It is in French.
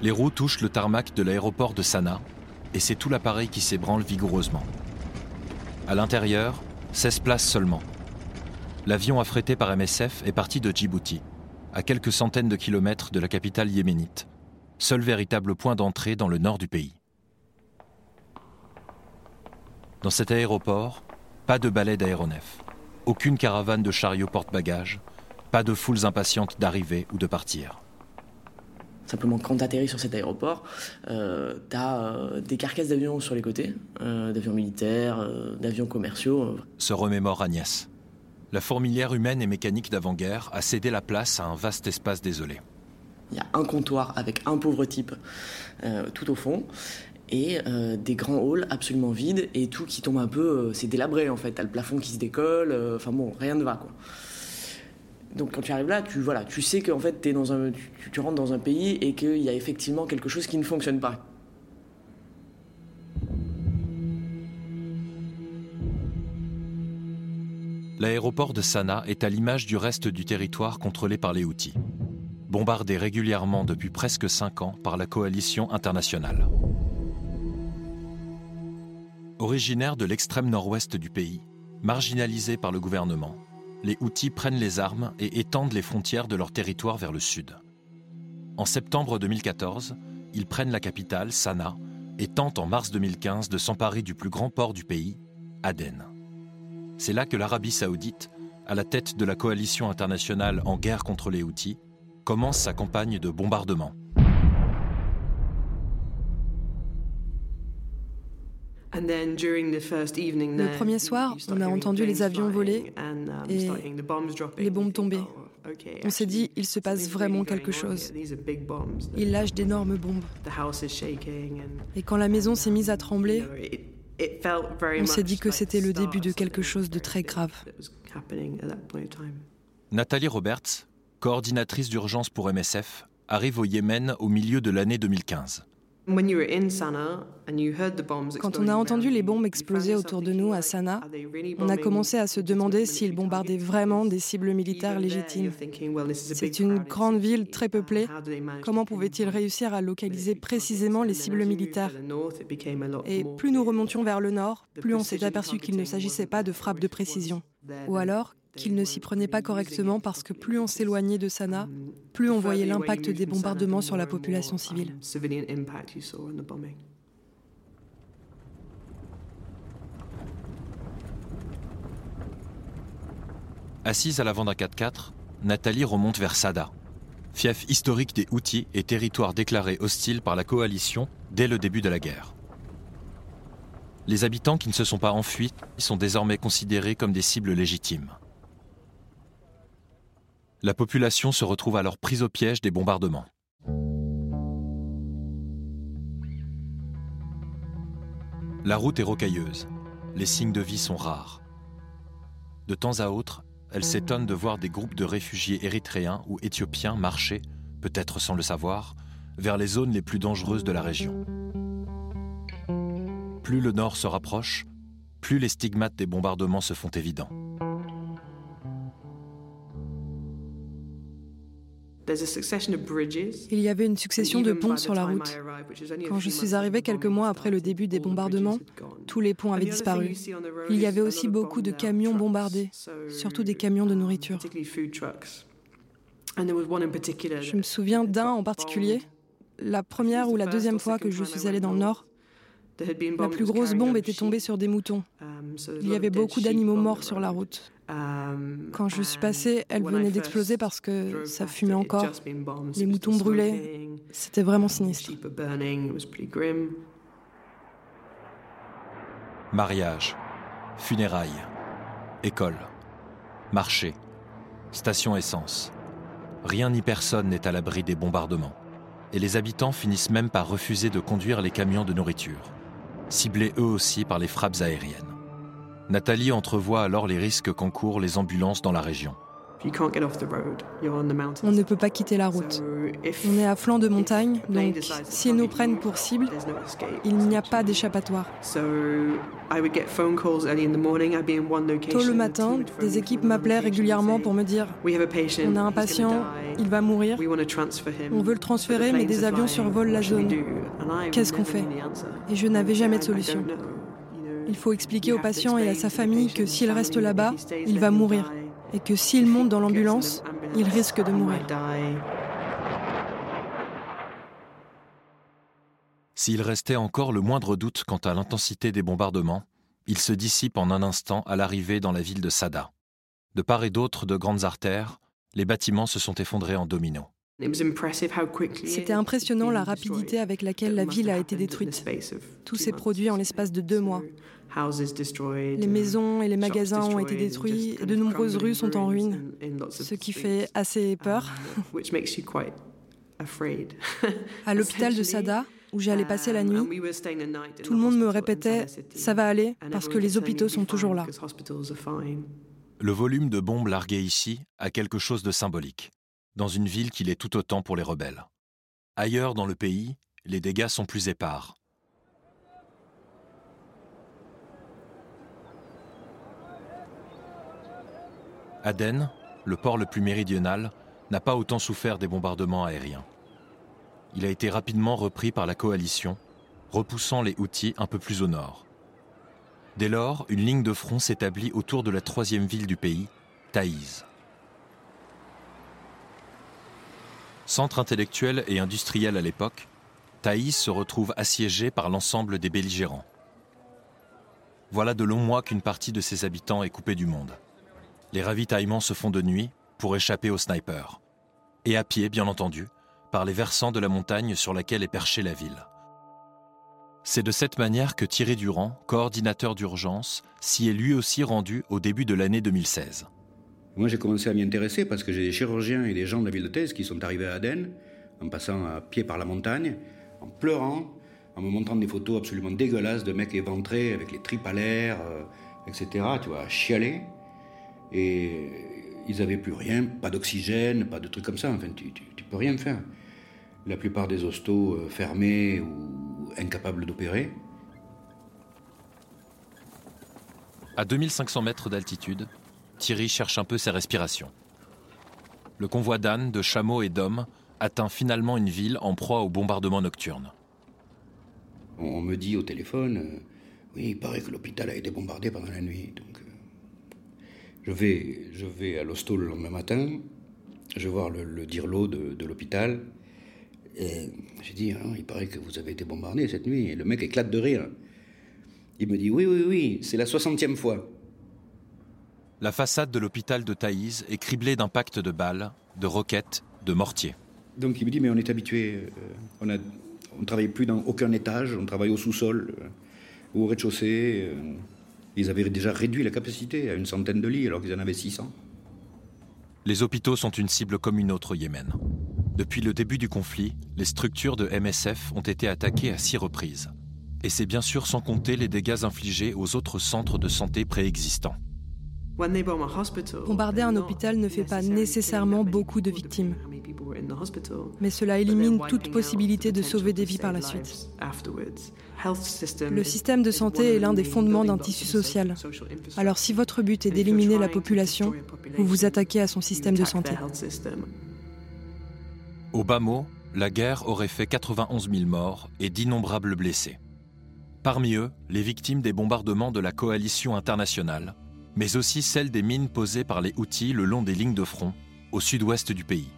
Les roues touchent le tarmac de l'aéroport de Sanaa et c'est tout l'appareil qui s'ébranle vigoureusement. À l'intérieur, 16 places seulement. L'avion affrété par MSF est parti de Djibouti, à quelques centaines de kilomètres de la capitale yéménite, seul véritable point d'entrée dans le nord du pays. Dans cet aéroport, pas de balai d'aéronefs, aucune caravane de chariots porte-bagages, pas de foules impatientes d'arriver ou de partir. Simplement, quand tu atterris sur cet aéroport, euh, tu as euh, des carcasses d'avions sur les côtés, euh, d'avions militaires, d'avions commerciaux. Se remémore Agnès. La fourmilière humaine et mécanique d'avant-guerre a cédé la place à un vaste espace désolé. Il y a un comptoir avec un pauvre type tout au fond et des grands halls absolument vides et tout qui tombe un peu, c'est délabré en fait. T'as le plafond qui se décolle, enfin bon, rien ne va quoi. Donc quand tu arrives là, tu, voilà, tu sais qu'en fait, dans un, tu, rentres dans un pays et qu'il y a effectivement quelque chose qui ne fonctionne pas. L'aéroport de Sanaa est à l'image du reste du territoire contrôlé par les Houthis, bombardé régulièrement depuis presque cinq ans par la coalition internationale. Originaire de l'extrême nord-ouest du pays, marginalisé par le gouvernement, les Houthis prennent les armes et étendent les frontières de leur territoire vers le sud. En septembre 2014, ils prennent la capitale, Sanaa, et tentent en mars 2015 de s'emparer du plus grand port du pays, Aden. C'est là que l'Arabie saoudite, à la tête de la coalition internationale en guerre contre les Houthis, commence sa campagne de bombardement. Le premier soir, on a entendu les avions voler um, et les bombes tomber. Oh, on s'est dit, il se passe vraiment quelque chose. Ils lâchent d'énormes bombes. Et quand la maison s'est mise à trembler, on s'est dit que c'était le début de quelque chose de très grave. Nathalie Roberts, coordinatrice d'urgence pour MSF, arrive au Yémen au milieu de l'année 2015. Quand on a entendu les bombes exploser autour de nous à Sanaa, on a commencé à se demander s'ils bombardaient vraiment des cibles militaires légitimes. C'est une grande ville très peuplée. Comment pouvaient-ils réussir à localiser précisément les cibles militaires? Et plus nous remontions vers le nord, plus on s'est aperçu qu'il ne s'agissait pas de frappes de précision. Ou alors, qu'il ne s'y prenait pas correctement parce que plus on s'éloignait de Sanaa, plus on voyait l'impact des bombardements sur la population civile. Assise à l'avant d'un 4x4, Nathalie remonte vers Sada, fief historique des Houthis et territoire déclaré hostile par la coalition dès le début de la guerre. Les habitants qui ne se sont pas enfuis sont désormais considérés comme des cibles légitimes. La population se retrouve alors prise au piège des bombardements. La route est rocailleuse. Les signes de vie sont rares. De temps à autre, elle s'étonne de voir des groupes de réfugiés érythréens ou éthiopiens marcher, peut-être sans le savoir, vers les zones les plus dangereuses de la région. Plus le nord se rapproche, plus les stigmates des bombardements se font évidents. Il y avait une succession de ponts sur la route. Quand je suis arrivé quelques mois après le début des bombardements, tous les ponts avaient disparu. Il y avait aussi beaucoup de camions bombardés, surtout des camions de nourriture. Je me souviens d'un en particulier, la première ou la deuxième fois que je suis allé dans le nord. La plus grosse bombe était tombée sur des moutons. Um, Il y avait beaucoup d'animaux morts sur la route. Um, Quand je suis passée, elle venait d'exploser parce que ça fumait encore. Les moutons brûlaient. C'était vraiment sinistre. Mariage, funérailles, école, marché, station essence. Rien ni personne n'est à l'abri des bombardements. Et les habitants finissent même par refuser de conduire les camions de nourriture ciblés eux aussi par les frappes aériennes. Nathalie entrevoit alors les risques qu'encourent les ambulances dans la région. On ne peut pas quitter la route. On est à flanc de montagne, donc s'ils nous prennent pour cible, il n'y a pas d'échappatoire. Tôt le matin, des équipes m'appelaient régulièrement pour me dire On a un patient, il va mourir. On veut le transférer, mais des avions survolent la zone. Qu'est-ce qu'on fait Et je n'avais jamais de solution. Il faut expliquer au patient et à sa famille que s'il reste là-bas, il va mourir. Et que s'il monte dans l'ambulance, il risque de mourir. S'il restait encore le moindre doute quant à l'intensité des bombardements, il se dissipe en un instant à l'arrivée dans la ville de Sada. De part et d'autre de grandes artères, les bâtiments se sont effondrés en dominos. C'était impressionnant la rapidité avec laquelle la ville a été détruite. Tout s'est produit en l'espace de deux mois. Les maisons et les magasins ont été détruits et de nombreuses rues sont en ruine, ce qui fait assez peur. à l'hôpital de Sada, où j'allais passer la nuit, tout le monde me répétait ⁇ ça va aller parce que les hôpitaux sont toujours là ⁇ Le volume de bombes larguées ici a quelque chose de symbolique, dans une ville qui l'est tout autant pour les rebelles. Ailleurs dans le pays, les dégâts sont plus épars. Aden, le port le plus méridional, n'a pas autant souffert des bombardements aériens. Il a été rapidement repris par la coalition, repoussant les Houthis un peu plus au nord. Dès lors, une ligne de front s'établit autour de la troisième ville du pays, Taïz. Centre intellectuel et industriel à l'époque, Taïz se retrouve assiégé par l'ensemble des belligérants. Voilà de longs mois qu'une partie de ses habitants est coupée du monde. Les ravitaillements se font de nuit pour échapper aux snipers. Et à pied, bien entendu, par les versants de la montagne sur laquelle est perchée la ville. C'est de cette manière que Thierry Durand, coordinateur d'urgence, s'y est lui aussi rendu au début de l'année 2016. Moi, j'ai commencé à m'y intéresser parce que j'ai des chirurgiens et des gens de la ville de Thèse qui sont arrivés à Aden, en passant à pied par la montagne, en pleurant, en me montrant des photos absolument dégueulasses de mecs éventrés avec les tripes à l'air, euh, etc. Tu vois, chialer. Et ils n'avaient plus rien, pas d'oxygène, pas de trucs comme ça. Enfin, tu, peux rien faire. La plupart des hostos euh, fermés ou incapables d'opérer. À 2500 mètres d'altitude, Thierry cherche un peu ses respirations. Le convoi d'ânes, de chameaux et d'hommes atteint finalement une ville en proie au bombardement nocturne. On me dit au téléphone, euh, oui, il paraît que l'hôpital a été bombardé pendant la nuit. Donc, je vais, je vais à l'hosto le lendemain matin, je vais voir le, le dirlo de, de l'hôpital. Et j'ai dit, hein, il paraît que vous avez été bombardé cette nuit. Et le mec éclate de rire. Il me dit, oui, oui, oui, c'est la soixantième fois. La façade de l'hôpital de Taïs est criblée d'impacts de balles, de roquettes, de mortiers. Donc il me dit, mais on est habitué, euh, on ne on travaille plus dans aucun étage, on travaille au sous-sol euh, ou au rez-de-chaussée. Euh, ils avaient déjà réduit la capacité à une centaine de lits alors qu'ils en avaient 600. Les hôpitaux sont une cible comme une autre au Yémen. Depuis le début du conflit, les structures de MSF ont été attaquées à six reprises. Et c'est bien sûr sans compter les dégâts infligés aux autres centres de santé préexistants. Bombarder un hôpital ne fait pas nécessairement beaucoup de victimes, mais cela élimine toute possibilité de sauver des vies par la suite. Le système de santé est l'un des fondements d'un tissu social. Alors si votre but est d'éliminer la population, vous vous attaquez à son système de santé. Au bas mot, la guerre aurait fait 91 000 morts et d'innombrables blessés. Parmi eux, les victimes des bombardements de la coalition internationale, mais aussi celles des mines posées par les Houthis le long des lignes de front, au sud-ouest du pays.